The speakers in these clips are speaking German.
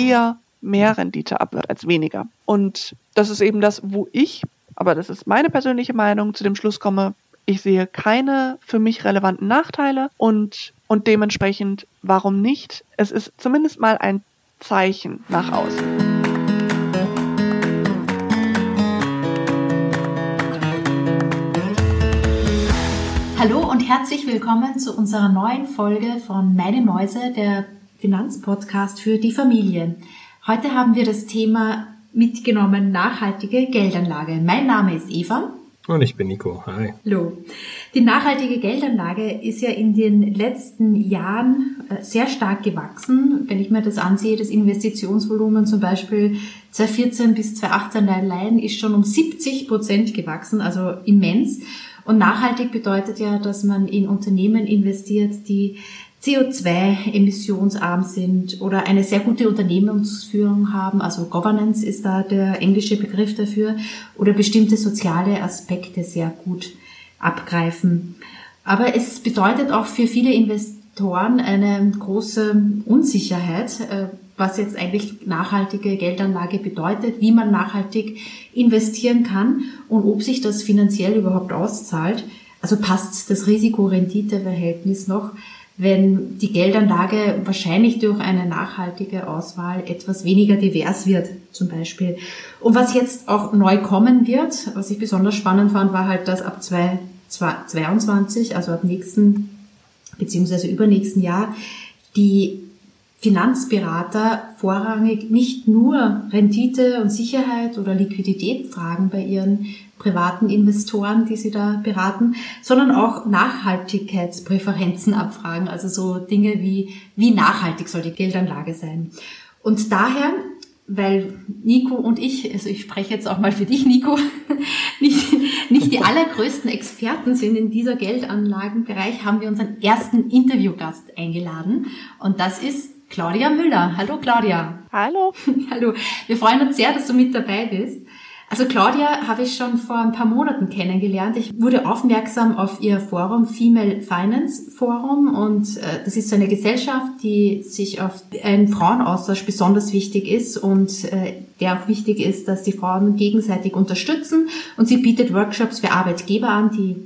eher mehr Rendite abwirft als weniger. Und das ist eben das, wo ich, aber das ist meine persönliche Meinung, zu dem Schluss komme, ich sehe keine für mich relevanten Nachteile und, und dementsprechend, warum nicht? Es ist zumindest mal ein Zeichen nach außen. Hallo und herzlich willkommen zu unserer neuen Folge von Meine Mäuse, der Finanzpodcast für die Familie. Heute haben wir das Thema mitgenommen nachhaltige Geldanlage. Mein Name ist Eva. Und ich bin Nico. Hi. Hallo. Die nachhaltige Geldanlage ist ja in den letzten Jahren äh, sehr stark gewachsen. Wenn ich mir das ansehe, das Investitionsvolumen zum Beispiel 2014 bis 2018 allein ist schon um 70 Prozent gewachsen, also immens. Und nachhaltig bedeutet ja, dass man in Unternehmen investiert, die CO2-emissionsarm sind oder eine sehr gute Unternehmensführung haben, also Governance ist da der englische Begriff dafür, oder bestimmte soziale Aspekte sehr gut abgreifen. Aber es bedeutet auch für viele Investoren eine große Unsicherheit, äh, was jetzt eigentlich nachhaltige Geldanlage bedeutet, wie man nachhaltig investieren kann und ob sich das finanziell überhaupt auszahlt. Also passt das Risiko-Rendite-Verhältnis noch, wenn die Geldanlage wahrscheinlich durch eine nachhaltige Auswahl etwas weniger divers wird, zum Beispiel. Und was jetzt auch neu kommen wird, was ich besonders spannend fand, war halt, dass ab 2022, also ab nächsten beziehungsweise übernächsten Jahr, die Finanzberater vorrangig nicht nur Rendite und Sicherheit oder Liquidität fragen bei ihren privaten Investoren, die sie da beraten, sondern auch Nachhaltigkeitspräferenzen abfragen, also so Dinge wie, wie nachhaltig soll die Geldanlage sein. Und daher, weil Nico und ich, also ich spreche jetzt auch mal für dich, Nico, nicht, nicht die allergrößten Experten sind in dieser Geldanlagenbereich, haben wir unseren ersten Interviewgast eingeladen. Und das ist Claudia Müller. Hallo Claudia. Hallo. Hallo. Wir freuen uns sehr, dass du mit dabei bist. Also Claudia habe ich schon vor ein paar Monaten kennengelernt. Ich wurde aufmerksam auf ihr Forum Female Finance Forum und äh, das ist so eine Gesellschaft, die sich auf einen Frauenaustausch besonders wichtig ist und äh, der auch wichtig ist, dass die Frauen gegenseitig unterstützen und sie bietet Workshops für Arbeitgeber an, die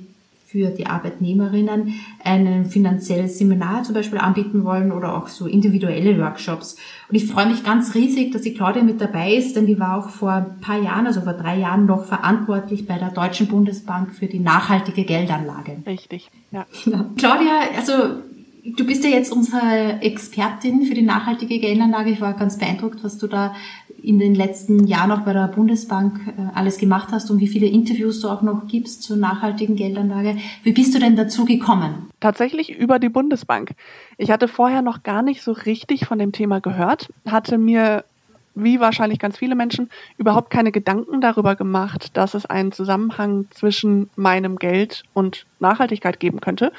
für die Arbeitnehmerinnen ein finanzielles Seminar zum Beispiel anbieten wollen oder auch so individuelle Workshops. Und ich freue mich ganz riesig, dass die Claudia mit dabei ist, denn die war auch vor ein paar Jahren, also vor drei Jahren noch verantwortlich bei der Deutschen Bundesbank für die nachhaltige Geldanlage. Richtig, ja. ja. Claudia, also Du bist ja jetzt unsere Expertin für die nachhaltige Geldanlage. Ich war ganz beeindruckt, was du da in den letzten Jahren auch bei der Bundesbank äh, alles gemacht hast und wie viele Interviews du auch noch gibst zur nachhaltigen Geldanlage. Wie bist du denn dazu gekommen? Tatsächlich über die Bundesbank. Ich hatte vorher noch gar nicht so richtig von dem Thema gehört, hatte mir wie wahrscheinlich ganz viele Menschen, überhaupt keine Gedanken darüber gemacht, dass es einen Zusammenhang zwischen meinem Geld und Nachhaltigkeit geben könnte.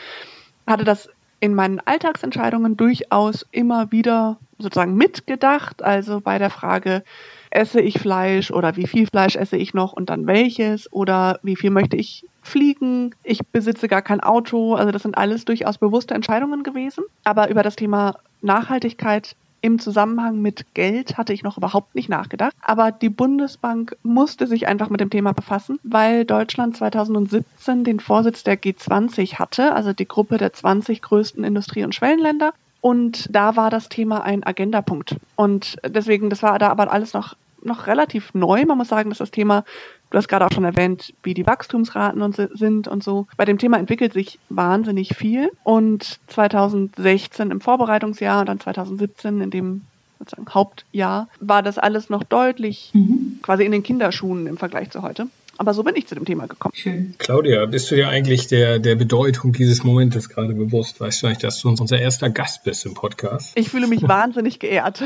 Hatte das in meinen Alltagsentscheidungen durchaus immer wieder sozusagen mitgedacht. Also bei der Frage, esse ich Fleisch oder wie viel Fleisch esse ich noch und dann welches oder wie viel möchte ich fliegen. Ich besitze gar kein Auto. Also das sind alles durchaus bewusste Entscheidungen gewesen. Aber über das Thema Nachhaltigkeit im Zusammenhang mit Geld hatte ich noch überhaupt nicht nachgedacht. Aber die Bundesbank musste sich einfach mit dem Thema befassen, weil Deutschland 2017 den Vorsitz der G20 hatte, also die Gruppe der 20 größten Industrie- und Schwellenländer. Und da war das Thema ein Agendapunkt. Und deswegen, das war da aber alles noch, noch relativ neu. Man muss sagen, dass das Thema Du hast gerade auch schon erwähnt, wie die Wachstumsraten und sind und so. Bei dem Thema entwickelt sich wahnsinnig viel. Und 2016 im Vorbereitungsjahr und dann 2017 in dem sozusagen Hauptjahr war das alles noch deutlich mhm. quasi in den Kinderschuhen im Vergleich zu heute. Aber so bin ich zu dem Thema gekommen. Schön. Claudia, bist du dir eigentlich der, der Bedeutung dieses Momentes gerade bewusst? Weißt du eigentlich, dass du unser erster Gast bist im Podcast? Ich fühle mich wahnsinnig geehrt.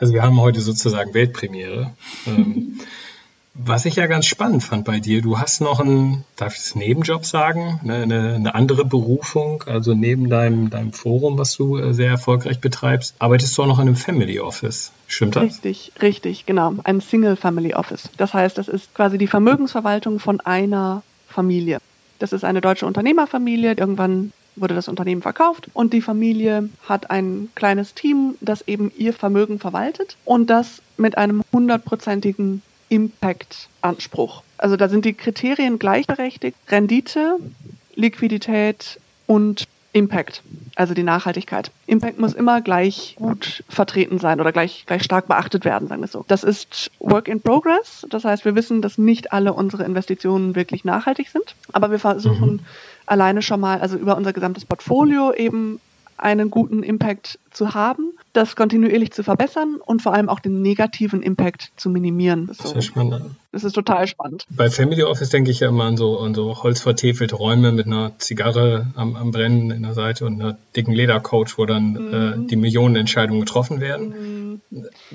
Also wir haben heute sozusagen Weltpremiere. Ähm, Was ich ja ganz spannend fand bei dir, du hast noch einen, darf ich das Nebenjob sagen, eine, eine andere Berufung, also neben deinem, deinem Forum, was du äh, sehr erfolgreich betreibst, arbeitest du auch noch in einem Family Office. Stimmt das? Richtig, richtig, genau. Ein Single Family Office. Das heißt, das ist quasi die Vermögensverwaltung von einer Familie. Das ist eine deutsche Unternehmerfamilie, irgendwann wurde das Unternehmen verkauft und die Familie hat ein kleines Team, das eben ihr Vermögen verwaltet und das mit einem hundertprozentigen Impact-Anspruch. Also da sind die Kriterien gleichberechtigt. Rendite, Liquidität und Impact, also die Nachhaltigkeit. Impact muss immer gleich gut vertreten sein oder gleich, gleich stark beachtet werden, sagen wir so. Das ist Work in Progress. Das heißt, wir wissen, dass nicht alle unsere Investitionen wirklich nachhaltig sind. Aber wir versuchen mhm. alleine schon mal, also über unser gesamtes Portfolio eben einen guten Impact zu haben, das kontinuierlich zu verbessern und vor allem auch den negativen Impact zu minimieren. Das ist, so. spannend. Das ist total spannend. Bei Family Office denke ich ja immer an so, an so holzvertäfelte Räume mit einer Zigarre am, am Brennen in der Seite und einer dicken Ledercouch, wo dann mhm. äh, die Millionenentscheidungen getroffen werden. Mhm.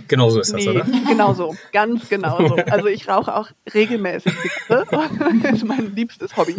Genauso ist das, nee, oder? Genau so, ganz genau so. Also ich rauche auch regelmäßig Zigarre. das ist mein liebstes Hobby.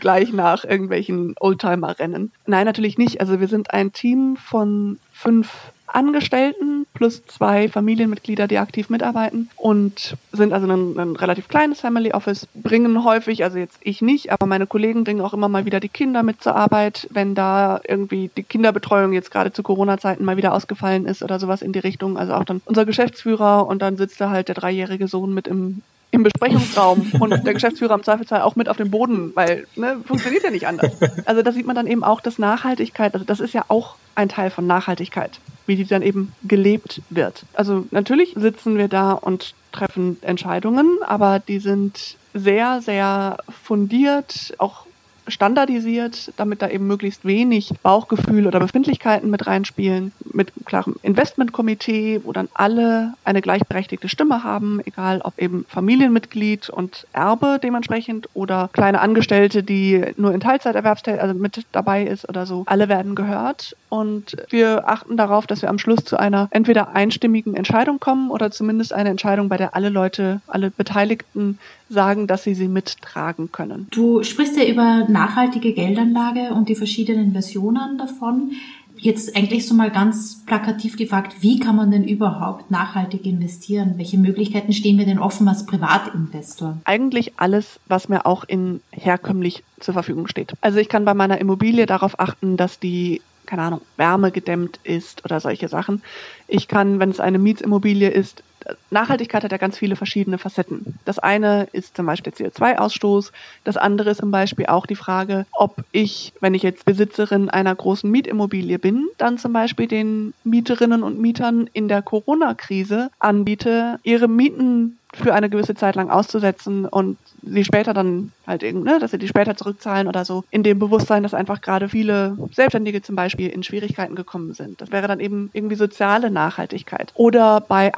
Gleich nach irgendwelchen Oldtimer-Rennen. Nein, natürlich nicht. Also wir sind ein Team von fünf Angestellten plus zwei Familienmitglieder, die aktiv mitarbeiten und sind also ein, ein, relativ kleines Family Office, bringen häufig, also jetzt ich nicht, aber meine Kollegen bringen auch immer mal wieder die Kinder mit zur Arbeit, wenn da irgendwie die Kinderbetreuung jetzt gerade zu Corona-Zeiten mal wieder ausgefallen ist oder sowas in die Richtung. Also auch dann unser Geschäftsführer und dann sitzt da halt der dreijährige Sohn mit im im Besprechungsraum und der Geschäftsführer im Zweifelsfall auch mit auf dem Boden, weil ne, funktioniert ja nicht anders. Also da sieht man dann eben auch, dass Nachhaltigkeit, also das ist ja auch ein Teil von Nachhaltigkeit, wie die dann eben gelebt wird. Also natürlich sitzen wir da und treffen Entscheidungen, aber die sind sehr, sehr fundiert, auch standardisiert, damit da eben möglichst wenig Bauchgefühl oder Befindlichkeiten mit reinspielen, mit klarem Investmentkomitee, wo dann alle eine gleichberechtigte Stimme haben, egal ob eben Familienmitglied und Erbe dementsprechend oder kleine Angestellte, die nur in Teilzeiterwerbstätigkeit also mit dabei ist oder so. Alle werden gehört und wir achten darauf, dass wir am Schluss zu einer entweder einstimmigen Entscheidung kommen oder zumindest eine Entscheidung, bei der alle Leute, alle Beteiligten sagen, dass sie sie mittragen können. Du sprichst ja über nachhaltige Geldanlage und die verschiedenen Versionen davon. Jetzt eigentlich so mal ganz plakativ gefragt, wie kann man denn überhaupt nachhaltig investieren? Welche Möglichkeiten stehen mir denn offen als Privatinvestor? Eigentlich alles, was mir auch in herkömmlich zur Verfügung steht. Also ich kann bei meiner Immobilie darauf achten, dass die keine Ahnung, wärmegedämmt ist oder solche Sachen. Ich kann, wenn es eine Mietsimmobilie ist, Nachhaltigkeit hat ja ganz viele verschiedene Facetten. Das eine ist zum Beispiel der CO2-Ausstoß. Das andere ist zum Beispiel auch die Frage, ob ich, wenn ich jetzt Besitzerin einer großen Mietimmobilie bin, dann zum Beispiel den Mieterinnen und Mietern in der Corona-Krise anbiete, ihre Mieten für eine gewisse Zeit lang auszusetzen und sie später dann halt irgendwie, ne, dass sie die später zurückzahlen oder so, in dem Bewusstsein, dass einfach gerade viele Selbstständige zum Beispiel in Schwierigkeiten gekommen sind. Das wäre dann eben irgendwie soziale Nachhaltigkeit. Oder bei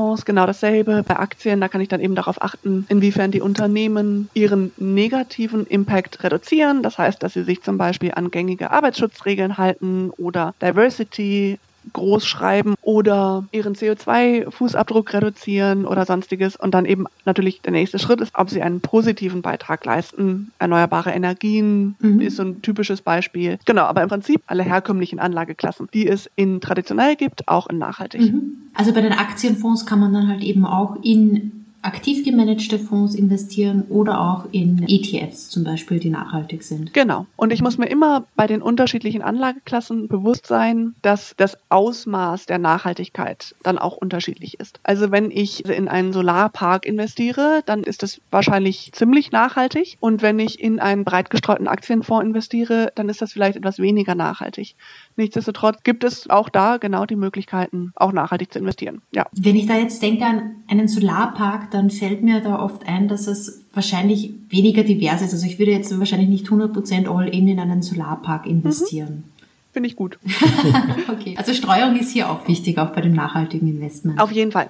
Aktienfonds genau dasselbe. Bei Aktien, da kann ich dann eben darauf achten, inwiefern die Unternehmen ihren negativen Impact reduzieren. Das heißt, dass sie sich zum Beispiel an gängige Arbeitsschutzregeln halten oder Diversity groß schreiben oder ihren CO2-Fußabdruck reduzieren oder sonstiges. Und dann eben natürlich der nächste Schritt ist, ob sie einen positiven Beitrag leisten. Erneuerbare Energien mhm. ist so ein typisches Beispiel. Genau, aber im Prinzip alle herkömmlichen Anlageklassen, die es in traditionell gibt, auch in nachhaltig. Mhm. Also bei den Aktienfonds kann man dann halt eben auch in aktiv gemanagte Fonds investieren oder auch in ETFs zum Beispiel, die nachhaltig sind. Genau. Und ich muss mir immer bei den unterschiedlichen Anlageklassen bewusst sein, dass das Ausmaß der Nachhaltigkeit dann auch unterschiedlich ist. Also wenn ich in einen Solarpark investiere, dann ist das wahrscheinlich ziemlich nachhaltig. Und wenn ich in einen breit gestreuten Aktienfonds investiere, dann ist das vielleicht etwas weniger nachhaltig. Nichtsdestotrotz gibt es auch da genau die Möglichkeiten, auch nachhaltig zu investieren. Ja. Wenn ich da jetzt denke an einen Solarpark, dann fällt mir da oft ein, dass es wahrscheinlich weniger divers ist. Also ich würde jetzt wahrscheinlich nicht 100% All-in in einen Solarpark investieren. Mhm. Finde ich gut. okay. Also Streuung ist hier auch wichtig, auch bei dem nachhaltigen Investment. Auf jeden Fall.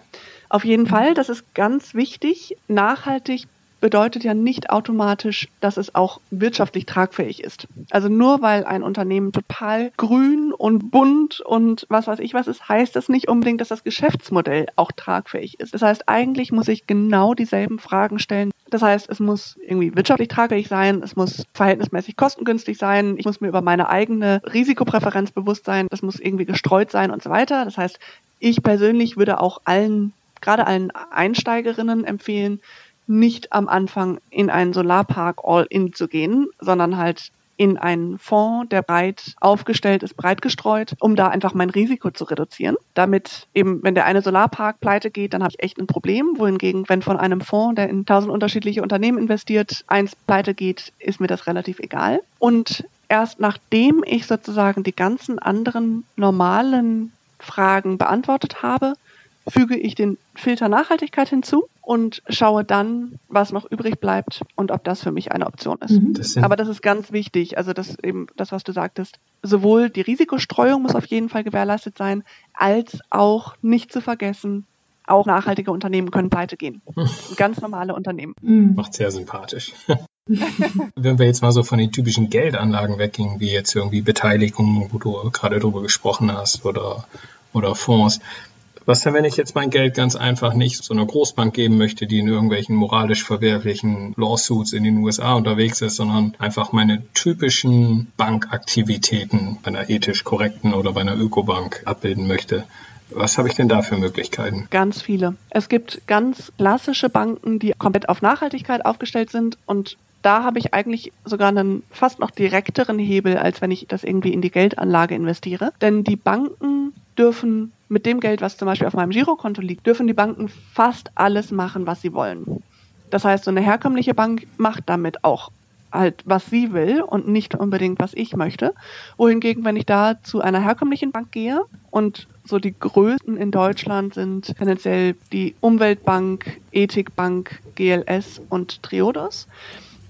Auf jeden Fall, das ist ganz wichtig. Nachhaltig bedeutet ja nicht automatisch, dass es auch wirtschaftlich tragfähig ist. Also nur weil ein Unternehmen total grün und bunt und was weiß ich was ist, heißt das nicht unbedingt, dass das Geschäftsmodell auch tragfähig ist. Das heißt, eigentlich muss ich genau dieselben Fragen stellen. Das heißt, es muss irgendwie wirtschaftlich tragfähig sein, es muss verhältnismäßig kostengünstig sein, ich muss mir über meine eigene Risikopräferenz bewusst sein, das muss irgendwie gestreut sein und so weiter. Das heißt, ich persönlich würde auch allen, gerade allen Einsteigerinnen empfehlen, nicht am Anfang in einen Solarpark All-In zu gehen, sondern halt in einen Fonds, der breit aufgestellt ist, breit gestreut, um da einfach mein Risiko zu reduzieren. Damit eben, wenn der eine Solarpark pleite geht, dann habe ich echt ein Problem. Wohingegen, wenn von einem Fonds, der in tausend unterschiedliche Unternehmen investiert, eins pleite geht, ist mir das relativ egal. Und erst nachdem ich sozusagen die ganzen anderen normalen Fragen beantwortet habe, füge ich den Filter Nachhaltigkeit hinzu und schaue dann, was noch übrig bleibt und ob das für mich eine Option ist. Mhm. Das Aber das ist ganz wichtig. Also das eben das, was du sagtest. Sowohl die Risikostreuung muss auf jeden Fall gewährleistet sein, als auch nicht zu vergessen, auch nachhaltige Unternehmen können pleite gehen. Ganz normale Unternehmen. Mhm. Macht sehr sympathisch. Wenn wir jetzt mal so von den typischen Geldanlagen weggingen, wie jetzt irgendwie Beteiligung, wo du gerade drüber gesprochen hast, oder, oder Fonds, was denn, wenn ich jetzt mein Geld ganz einfach nicht so einer Großbank geben möchte, die in irgendwelchen moralisch verwerflichen Lawsuits in den USA unterwegs ist, sondern einfach meine typischen Bankaktivitäten bei einer ethisch korrekten oder bei einer Ökobank abbilden möchte? Was habe ich denn da für Möglichkeiten? Ganz viele. Es gibt ganz klassische Banken, die komplett auf Nachhaltigkeit aufgestellt sind und da habe ich eigentlich sogar einen fast noch direkteren Hebel, als wenn ich das irgendwie in die Geldanlage investiere. Denn die Banken dürfen mit dem Geld, was zum Beispiel auf meinem Girokonto liegt, dürfen die Banken fast alles machen, was sie wollen. Das heißt, so eine herkömmliche Bank macht damit auch halt, was sie will und nicht unbedingt, was ich möchte. Wohingegen, wenn ich da zu einer herkömmlichen Bank gehe und so die größten in Deutschland sind tendenziell die Umweltbank, Ethikbank, GLS und Triodos,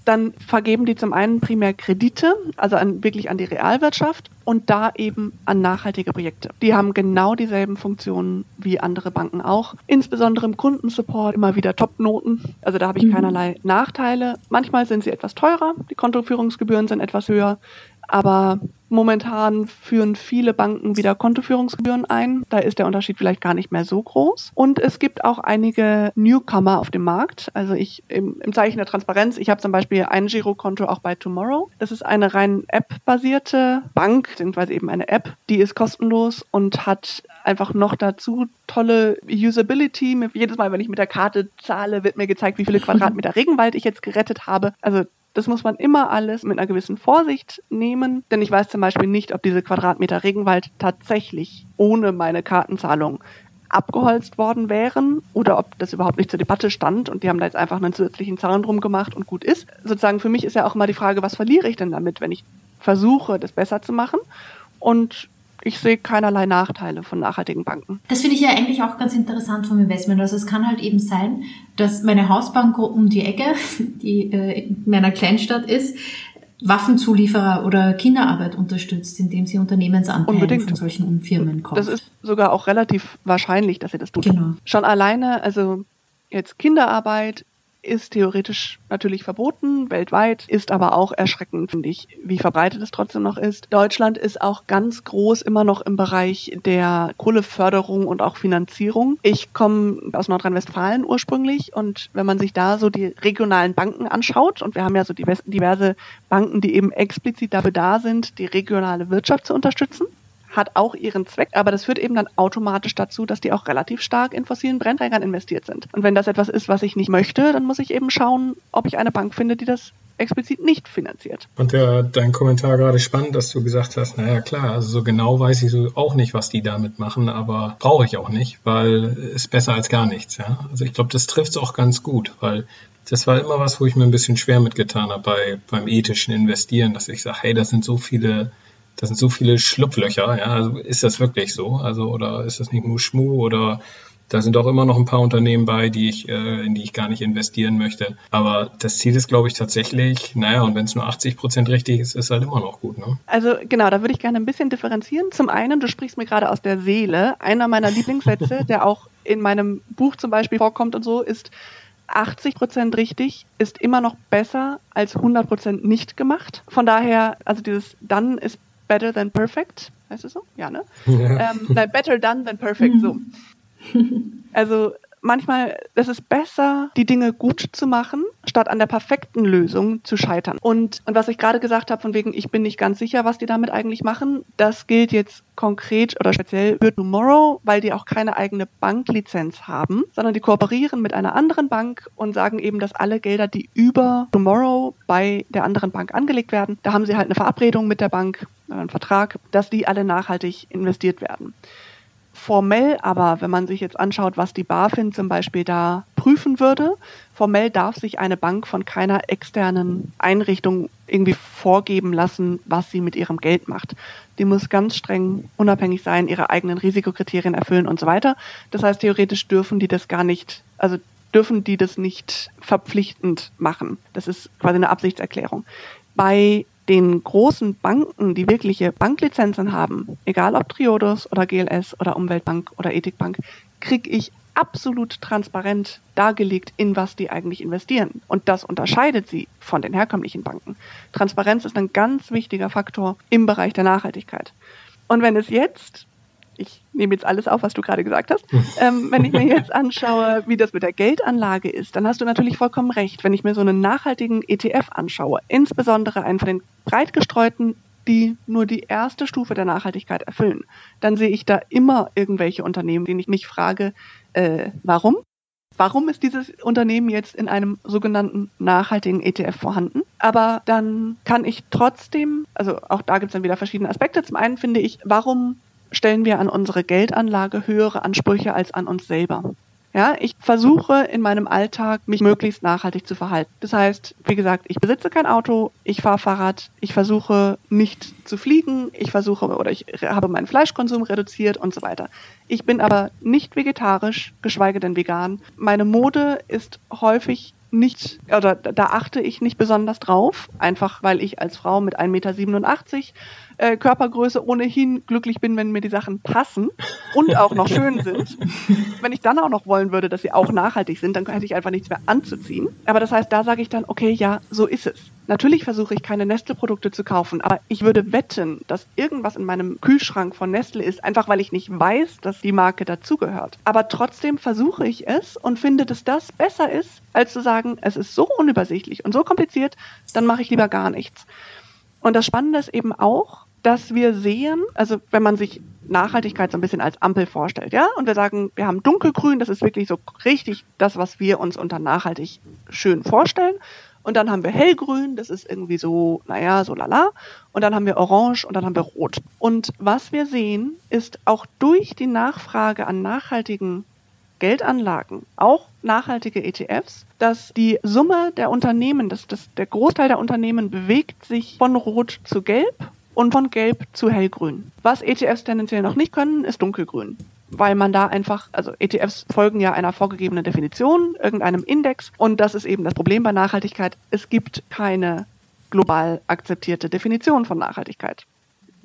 dann vergeben die zum einen primär Kredite, also an, wirklich an die Realwirtschaft und da eben an nachhaltige Projekte. Die haben genau dieselben Funktionen wie andere Banken auch. Insbesondere im Kundensupport immer wieder Top-Noten. Also da habe ich mhm. keinerlei Nachteile. Manchmal sind sie etwas teurer, die Kontoführungsgebühren sind etwas höher, aber Momentan führen viele Banken wieder Kontoführungsgebühren ein. Da ist der Unterschied vielleicht gar nicht mehr so groß. Und es gibt auch einige Newcomer auf dem Markt. Also ich im, im Zeichen der Transparenz, ich habe zum Beispiel ein Girokonto auch bei Tomorrow. Das ist eine rein App-basierte Bank, beziehungsweise eben eine App, die ist kostenlos und hat einfach noch dazu tolle Usability. Jedes Mal, wenn ich mit der Karte zahle, wird mir gezeigt, wie viele Quadratmeter Regenwald ich jetzt gerettet habe. Also das muss man immer alles mit einer gewissen Vorsicht nehmen, denn ich weiß zum Beispiel nicht, ob diese Quadratmeter Regenwald tatsächlich ohne meine Kartenzahlung abgeholzt worden wären oder ob das überhaupt nicht zur Debatte stand und die haben da jetzt einfach einen zusätzlichen Zaun drum gemacht und gut ist. Sozusagen für mich ist ja auch immer die Frage, was verliere ich denn damit, wenn ich versuche, das besser zu machen? Und ich sehe keinerlei Nachteile von nachhaltigen Banken. Das finde ich ja eigentlich auch ganz interessant vom Investment. Also es kann halt eben sein, dass meine Hausbank um die Ecke, die äh, in meiner Kleinstadt ist, Waffenzulieferer oder Kinderarbeit unterstützt, indem sie Unternehmensanteile Unbedingt. von solchen Firmen kauft. Das ist sogar auch relativ wahrscheinlich, dass sie das tut. Genau. Schon alleine, also jetzt Kinderarbeit ist theoretisch natürlich verboten, weltweit, ist aber auch erschreckend, finde ich, wie verbreitet es trotzdem noch ist. Deutschland ist auch ganz groß immer noch im Bereich der Kohleförderung und auch Finanzierung. Ich komme aus Nordrhein-Westfalen ursprünglich und wenn man sich da so die regionalen Banken anschaut, und wir haben ja so diverse Banken, die eben explizit dafür da sind, die regionale Wirtschaft zu unterstützen, hat auch ihren Zweck, aber das führt eben dann automatisch dazu, dass die auch relativ stark in fossilen Brennträgern investiert sind. Und wenn das etwas ist, was ich nicht möchte, dann muss ich eben schauen, ob ich eine Bank finde, die das explizit nicht finanziert. Und der, dein Kommentar gerade spannend, dass du gesagt hast, naja klar, also so genau weiß ich so auch nicht, was die damit machen, aber brauche ich auch nicht, weil es besser als gar nichts. Ja? Also ich glaube, das trifft es auch ganz gut, weil das war immer was, wo ich mir ein bisschen schwer mitgetan habe bei, beim ethischen Investieren, dass ich sage, hey, das sind so viele das sind so viele Schlupflöcher, ja, also ist das wirklich so? Also, oder ist das nicht nur Schmu oder da sind auch immer noch ein paar Unternehmen bei, die ich, äh, in die ich gar nicht investieren möchte. Aber das Ziel ist, glaube ich, tatsächlich, naja, und wenn es nur 80 Prozent richtig ist, ist halt immer noch gut. Ne? Also genau, da würde ich gerne ein bisschen differenzieren. Zum einen, du sprichst mir gerade aus der Seele. Einer meiner Lieblingssätze, der auch in meinem Buch zum Beispiel vorkommt und so, ist, 80 Prozent richtig ist immer noch besser als 100 Prozent nicht gemacht. Von daher, also dieses dann ist better than perfect, heißt es so? Ja, ne? Ja. Ähm, nein, better done than perfect, so. Also manchmal, es ist besser, die Dinge gut zu machen, statt an der perfekten Lösung zu scheitern. Und, und was ich gerade gesagt habe, von wegen, ich bin nicht ganz sicher, was die damit eigentlich machen, das gilt jetzt konkret oder speziell für Tomorrow, weil die auch keine eigene Banklizenz haben, sondern die kooperieren mit einer anderen Bank und sagen eben, dass alle Gelder, die über Tomorrow bei der anderen Bank angelegt werden, da haben sie halt eine Verabredung mit der Bank, einen Vertrag, dass die alle nachhaltig investiert werden. Formell aber, wenn man sich jetzt anschaut, was die BaFin zum Beispiel da prüfen würde, formell darf sich eine Bank von keiner externen Einrichtung irgendwie vorgeben lassen, was sie mit ihrem Geld macht. Die muss ganz streng unabhängig sein, ihre eigenen Risikokriterien erfüllen und so weiter. Das heißt, theoretisch dürfen die das gar nicht, also dürfen die das nicht verpflichtend machen. Das ist quasi eine Absichtserklärung. Bei den großen Banken, die wirkliche Banklizenzen haben, egal ob Triodos oder GLS oder Umweltbank oder Ethikbank, kriege ich absolut transparent dargelegt, in was die eigentlich investieren. Und das unterscheidet sie von den herkömmlichen Banken. Transparenz ist ein ganz wichtiger Faktor im Bereich der Nachhaltigkeit. Und wenn es jetzt ich nehme jetzt alles auf, was du gerade gesagt hast. Ähm, wenn ich mir jetzt anschaue, wie das mit der Geldanlage ist, dann hast du natürlich vollkommen recht. Wenn ich mir so einen nachhaltigen ETF anschaue, insbesondere einen von den breit gestreuten, die nur die erste Stufe der Nachhaltigkeit erfüllen, dann sehe ich da immer irgendwelche Unternehmen, denen ich mich frage, äh, warum? Warum ist dieses Unternehmen jetzt in einem sogenannten nachhaltigen ETF vorhanden? Aber dann kann ich trotzdem, also auch da gibt es dann wieder verschiedene Aspekte. Zum einen finde ich, warum stellen wir an unsere Geldanlage höhere Ansprüche als an uns selber. Ja, ich versuche in meinem Alltag mich möglichst nachhaltig zu verhalten. Das heißt, wie gesagt, ich besitze kein Auto, ich fahre Fahrrad, ich versuche nicht zu fliegen, ich versuche oder ich habe meinen Fleischkonsum reduziert und so weiter. Ich bin aber nicht vegetarisch, geschweige denn vegan. Meine Mode ist häufig nicht, oder da achte ich nicht besonders drauf, einfach weil ich als Frau mit 1,87 Meter äh, Körpergröße ohnehin glücklich bin, wenn mir die Sachen passen und auch noch schön sind. Wenn ich dann auch noch wollen würde, dass sie auch nachhaltig sind, dann hätte ich einfach nichts mehr anzuziehen. Aber das heißt, da sage ich dann, okay, ja, so ist es. Natürlich versuche ich keine Nestle-Produkte zu kaufen, aber ich würde wetten, dass irgendwas in meinem Kühlschrank von Nestle ist, einfach weil ich nicht weiß, dass die Marke dazugehört. Aber trotzdem versuche ich es und finde, dass das besser ist, als zu sagen, es ist so unübersichtlich und so kompliziert, dann mache ich lieber gar nichts. Und das Spannende ist eben auch, dass wir sehen, also wenn man sich Nachhaltigkeit so ein bisschen als Ampel vorstellt, ja, und wir sagen, wir haben dunkelgrün, das ist wirklich so richtig das, was wir uns unter nachhaltig schön vorstellen. Und dann haben wir hellgrün, das ist irgendwie so, naja, so lala. Und dann haben wir orange und dann haben wir rot. Und was wir sehen, ist auch durch die Nachfrage an nachhaltigen Geldanlagen, auch nachhaltige ETFs, dass die Summe der Unternehmen, dass das, der Großteil der Unternehmen bewegt sich von rot zu gelb und von gelb zu hellgrün. Was ETFs tendenziell noch nicht können, ist dunkelgrün. Weil man da einfach, also ETFs folgen ja einer vorgegebenen Definition, irgendeinem Index. Und das ist eben das Problem bei Nachhaltigkeit. Es gibt keine global akzeptierte Definition von Nachhaltigkeit.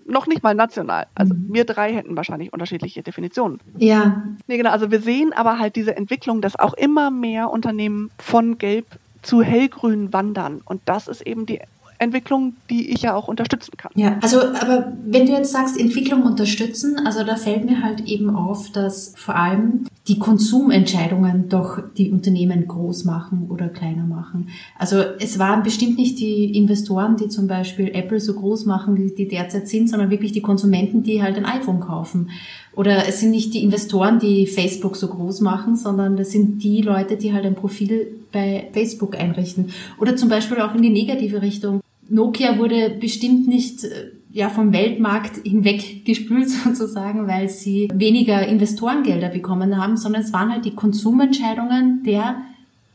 Noch nicht mal national. Also mhm. wir drei hätten wahrscheinlich unterschiedliche Definitionen. Ja. Nee, genau. Also wir sehen aber halt diese Entwicklung, dass auch immer mehr Unternehmen von gelb zu hellgrün wandern. Und das ist eben die Entwicklung, die ich ja auch unterstützen kann. Ja, also aber wenn du jetzt sagst, Entwicklung unterstützen, also da fällt mir halt eben auf, dass vor allem die Konsumentscheidungen doch die Unternehmen groß machen oder kleiner machen. Also es waren bestimmt nicht die Investoren, die zum Beispiel Apple so groß machen, wie die derzeit sind, sondern wirklich die Konsumenten, die halt ein iPhone kaufen. Oder es sind nicht die Investoren, die Facebook so groß machen, sondern das sind die Leute, die halt ein Profil bei Facebook einrichten. Oder zum Beispiel auch in die negative Richtung. Nokia wurde bestimmt nicht äh, ja, vom Weltmarkt hinweggespült sozusagen, weil sie weniger Investorengelder bekommen haben, sondern es waren halt die Konsumentscheidungen der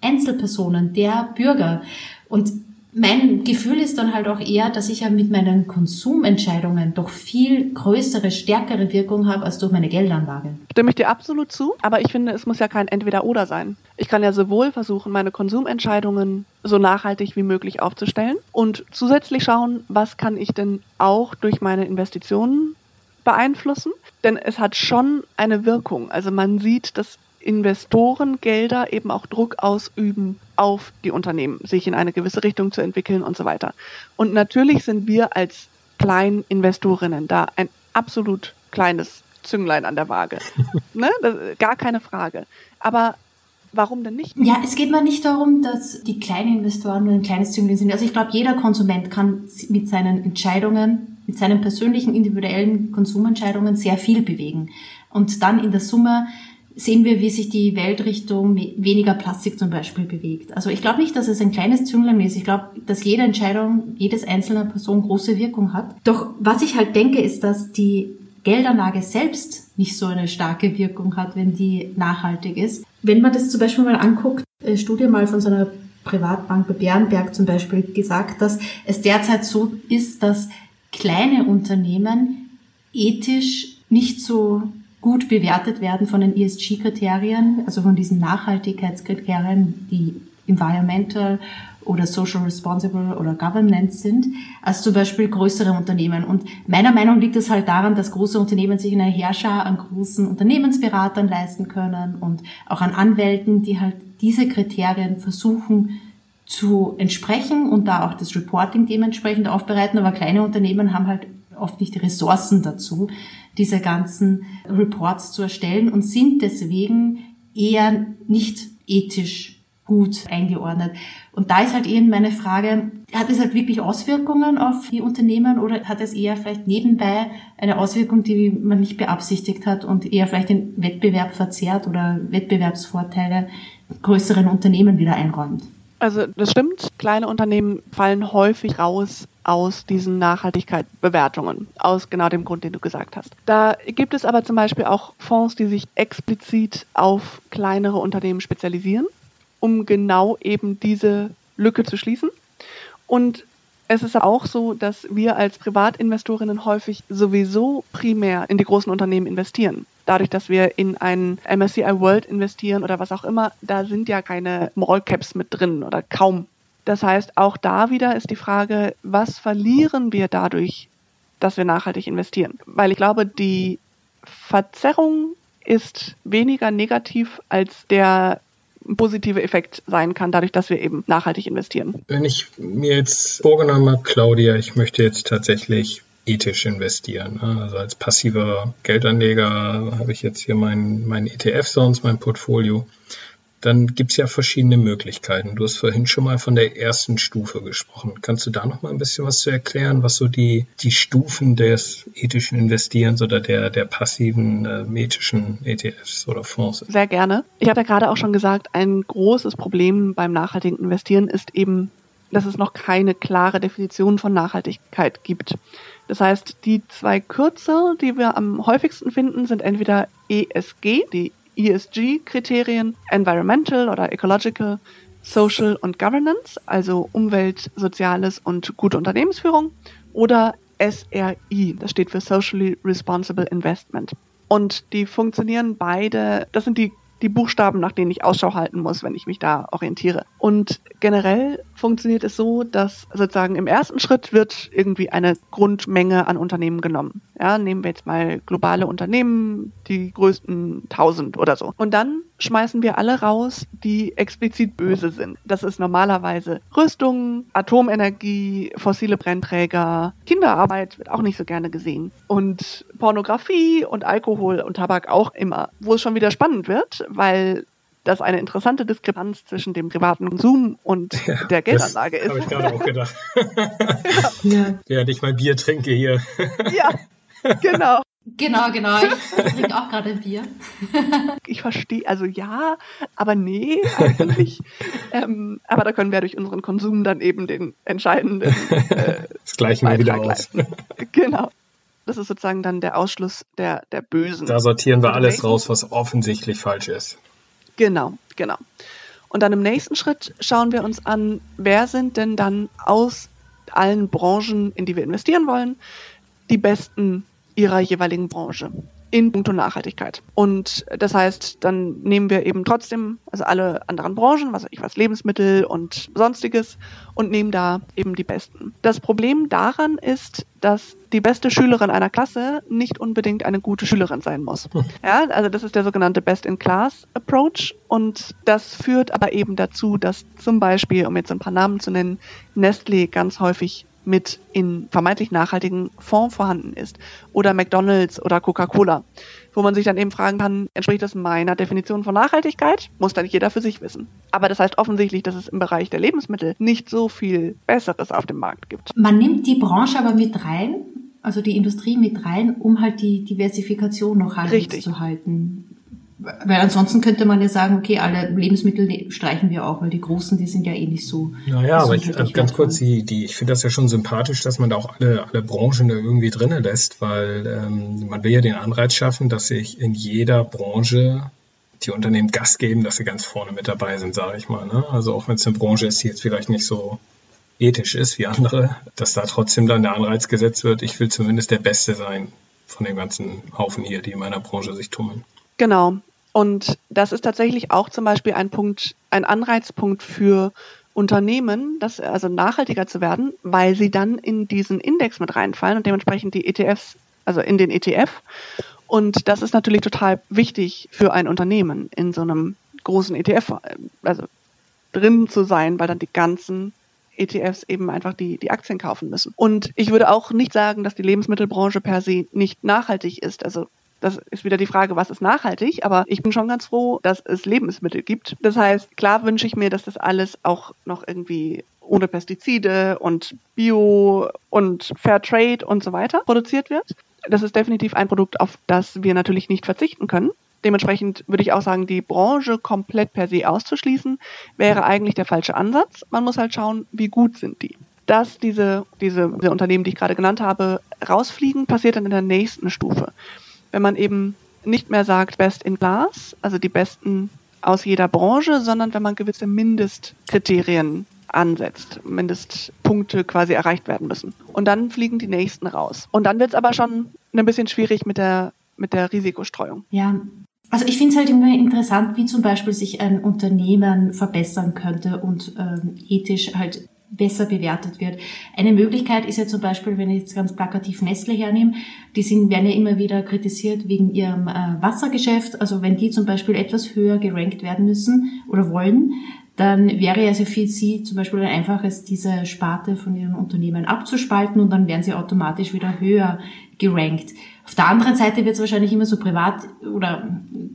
Einzelpersonen, der Bürger. Und mein Gefühl ist dann halt auch eher, dass ich ja mit meinen Konsumentscheidungen doch viel größere, stärkere Wirkung habe als durch meine Geldanlage. Stimme ich dir absolut zu, aber ich finde, es muss ja kein Entweder-Oder sein. Ich kann ja sowohl versuchen, meine Konsumentscheidungen so nachhaltig wie möglich aufzustellen und zusätzlich schauen, was kann ich denn auch durch meine Investitionen beeinflussen. Denn es hat schon eine Wirkung. Also man sieht, dass Investorengelder eben auch Druck ausüben auf die Unternehmen, sich in eine gewisse Richtung zu entwickeln und so weiter. Und natürlich sind wir als Kleininvestorinnen da ein absolut kleines Zünglein an der Waage. ne? Gar keine Frage. Aber Warum denn nicht? Ja, es geht mir nicht darum, dass die kleinen Investoren nur ein kleines Zünglein sind. Also ich glaube, jeder Konsument kann mit seinen Entscheidungen, mit seinen persönlichen individuellen Konsumentscheidungen sehr viel bewegen. Und dann in der Summe sehen wir, wie sich die Welt Richtung weniger Plastik zum Beispiel bewegt. Also ich glaube nicht, dass es ein kleines Zünglein ist. Ich glaube, dass jede Entscheidung, jedes einzelne Person große Wirkung hat. Doch was ich halt denke, ist, dass die Geldanlage selbst nicht so eine starke Wirkung hat, wenn die nachhaltig ist. Wenn man das zum Beispiel mal anguckt, eine Studie mal von so einer Privatbank bei Bärenberg zum Beispiel gesagt, dass es derzeit so ist, dass kleine Unternehmen ethisch nicht so gut bewertet werden von den ESG-Kriterien, also von diesen Nachhaltigkeitskriterien, die Environmental oder Social Responsible oder Governance sind, als zum Beispiel größere Unternehmen. Und meiner Meinung liegt es halt daran, dass große Unternehmen sich eine Herrscher an großen Unternehmensberatern leisten können und auch an Anwälten, die halt diese Kriterien versuchen zu entsprechen und da auch das Reporting dementsprechend aufbereiten. Aber kleine Unternehmen haben halt oft nicht die Ressourcen dazu, diese ganzen Reports zu erstellen und sind deswegen eher nicht ethisch gut eingeordnet. Und da ist halt eben meine Frage, hat es halt wirklich Auswirkungen auf die Unternehmen oder hat es eher vielleicht nebenbei eine Auswirkung, die man nicht beabsichtigt hat und eher vielleicht den Wettbewerb verzerrt oder Wettbewerbsvorteile größeren Unternehmen wieder einräumt? Also das stimmt, kleine Unternehmen fallen häufig raus aus diesen Nachhaltigkeitsbewertungen, aus genau dem Grund, den du gesagt hast. Da gibt es aber zum Beispiel auch Fonds, die sich explizit auf kleinere Unternehmen spezialisieren, um genau eben diese Lücke zu schließen. Und es ist auch so, dass wir als Privatinvestorinnen häufig sowieso primär in die großen Unternehmen investieren dadurch, dass wir in ein MSCI World investieren oder was auch immer, da sind ja keine Mall Caps mit drin oder kaum. Das heißt, auch da wieder ist die Frage, was verlieren wir dadurch, dass wir nachhaltig investieren? Weil ich glaube, die Verzerrung ist weniger negativ als der positive Effekt sein kann, dadurch, dass wir eben nachhaltig investieren. Wenn ich mir jetzt vorgenommen habe, Claudia, ich möchte jetzt tatsächlich ethisch investieren. Ne? Also als passiver Geldanleger habe ich jetzt hier mein, mein ETF sonst, mein Portfolio. Dann gibt es ja verschiedene Möglichkeiten. Du hast vorhin schon mal von der ersten Stufe gesprochen. Kannst du da noch mal ein bisschen was zu erklären, was so die, die Stufen des ethischen Investierens oder der, der passiven äh, ethischen ETFs oder Fonds sind? Sehr gerne. Ich habe ja gerade auch schon gesagt, ein großes Problem beim nachhaltigen Investieren ist eben, dass es noch keine klare Definition von Nachhaltigkeit gibt. Das heißt, die zwei Kürzel, die wir am häufigsten finden, sind entweder ESG, die ESG-Kriterien, Environmental oder Ecological, Social und Governance, also Umwelt, Soziales und gute Unternehmensführung, oder SRI, das steht für Socially Responsible Investment. Und die funktionieren beide, das sind die die Buchstaben, nach denen ich Ausschau halten muss, wenn ich mich da orientiere. Und generell funktioniert es so, dass sozusagen im ersten Schritt wird irgendwie eine Grundmenge an Unternehmen genommen. Ja, nehmen wir jetzt mal globale Unternehmen, die größten 1000 oder so. Und dann schmeißen wir alle raus, die explizit böse sind. Das ist normalerweise Rüstung, Atomenergie, fossile Brennträger, Kinderarbeit wird auch nicht so gerne gesehen. Und Pornografie und Alkohol und Tabak auch immer. Wo es schon wieder spannend wird, weil das eine interessante Diskrepanz zwischen dem privaten Konsum und ja, der Geldanlage ist. Habe ich gerade auch gedacht. ja. Während ich mein Bier trinke hier. ja, genau. Genau, genau. Ich trinke auch gerade ein Bier. ich verstehe, also ja, aber nee, eigentlich. ähm, aber da können wir durch unseren Konsum dann eben den entscheidenden. Äh, das gleichen wir wieder aus. genau. Das ist sozusagen dann der Ausschluss der, der Bösen. Da sortieren wir alles raus, was offensichtlich falsch ist. Genau, genau. Und dann im nächsten Schritt schauen wir uns an, wer sind denn dann aus allen Branchen, in die wir investieren wollen, die besten ihrer jeweiligen Branche in puncto Nachhaltigkeit. Und das heißt, dann nehmen wir eben trotzdem, also alle anderen Branchen, was weiß ich was, Lebensmittel und sonstiges, und nehmen da eben die besten. Das Problem daran ist, dass die beste Schülerin einer Klasse nicht unbedingt eine gute Schülerin sein muss. Hm. Ja, also das ist der sogenannte Best-in-Class-Approach und das führt aber eben dazu, dass zum Beispiel, um jetzt ein paar Namen zu nennen, Nestlé ganz häufig mit in vermeintlich nachhaltigen Fonds vorhanden ist oder McDonald's oder Coca-Cola. wo man sich dann eben fragen kann, entspricht das meiner Definition von Nachhaltigkeit? Muss dann jeder für sich wissen. Aber das heißt offensichtlich, dass es im Bereich der Lebensmittel nicht so viel Besseres auf dem Markt gibt. Man nimmt die Branche aber mit rein, also die Industrie mit rein, um halt die Diversifikation noch haltbar zu halten. Weil ansonsten könnte man ja sagen, okay, alle Lebensmittel streichen wir auch, weil die großen, die sind ja eh nicht so. Naja, aber ich, also ganz kurz, die, die, ich finde das ja schon sympathisch, dass man da auch alle, alle Branchen da irgendwie drinnen lässt, weil ähm, man will ja den Anreiz schaffen, dass sich in jeder Branche die Unternehmen Gas geben, dass sie ganz vorne mit dabei sind, sage ich mal. Ne? Also auch wenn es eine Branche ist, die jetzt vielleicht nicht so ethisch ist wie andere, dass da trotzdem dann der Anreiz gesetzt wird, ich will zumindest der Beste sein von dem ganzen Haufen hier, die in meiner Branche sich tummeln. Genau. Und das ist tatsächlich auch zum Beispiel ein Punkt, ein Anreizpunkt für Unternehmen, das, also nachhaltiger zu werden, weil sie dann in diesen Index mit reinfallen und dementsprechend die ETFs, also in den ETF. Und das ist natürlich total wichtig für ein Unternehmen, in so einem großen ETF, also drin zu sein, weil dann die ganzen ETFs eben einfach die, die Aktien kaufen müssen. Und ich würde auch nicht sagen, dass die Lebensmittelbranche per se nicht nachhaltig ist. Also das ist wieder die Frage, was ist nachhaltig? Aber ich bin schon ganz froh, dass es Lebensmittel gibt. Das heißt, klar wünsche ich mir, dass das alles auch noch irgendwie ohne Pestizide und Bio und Fair Trade und so weiter produziert wird. Das ist definitiv ein Produkt, auf das wir natürlich nicht verzichten können. Dementsprechend würde ich auch sagen, die Branche komplett per se auszuschließen, wäre eigentlich der falsche Ansatz. Man muss halt schauen, wie gut sind die. Dass diese, diese, diese Unternehmen, die ich gerade genannt habe, rausfliegen, passiert dann in der nächsten Stufe wenn man eben nicht mehr sagt Best in Class, also die Besten aus jeder Branche, sondern wenn man gewisse Mindestkriterien ansetzt, Mindestpunkte quasi erreicht werden müssen. Und dann fliegen die nächsten raus. Und dann wird es aber schon ein bisschen schwierig mit der, mit der Risikostreuung. Ja. Also ich finde es halt immer interessant, wie zum Beispiel sich ein Unternehmen verbessern könnte und ähm, ethisch halt besser bewertet wird. Eine Möglichkeit ist ja zum Beispiel, wenn ich jetzt ganz plakativ Nestle hernehme, die sind, werden ja immer wieder kritisiert wegen ihrem äh, Wassergeschäft. Also wenn die zum Beispiel etwas höher gerankt werden müssen oder wollen, dann wäre ja sehr viel sie zum Beispiel ein einfaches, diese Sparte von ihrem Unternehmen abzuspalten und dann wären sie automatisch wieder höher gerankt. Auf der anderen Seite wird es wahrscheinlich immer so privat oder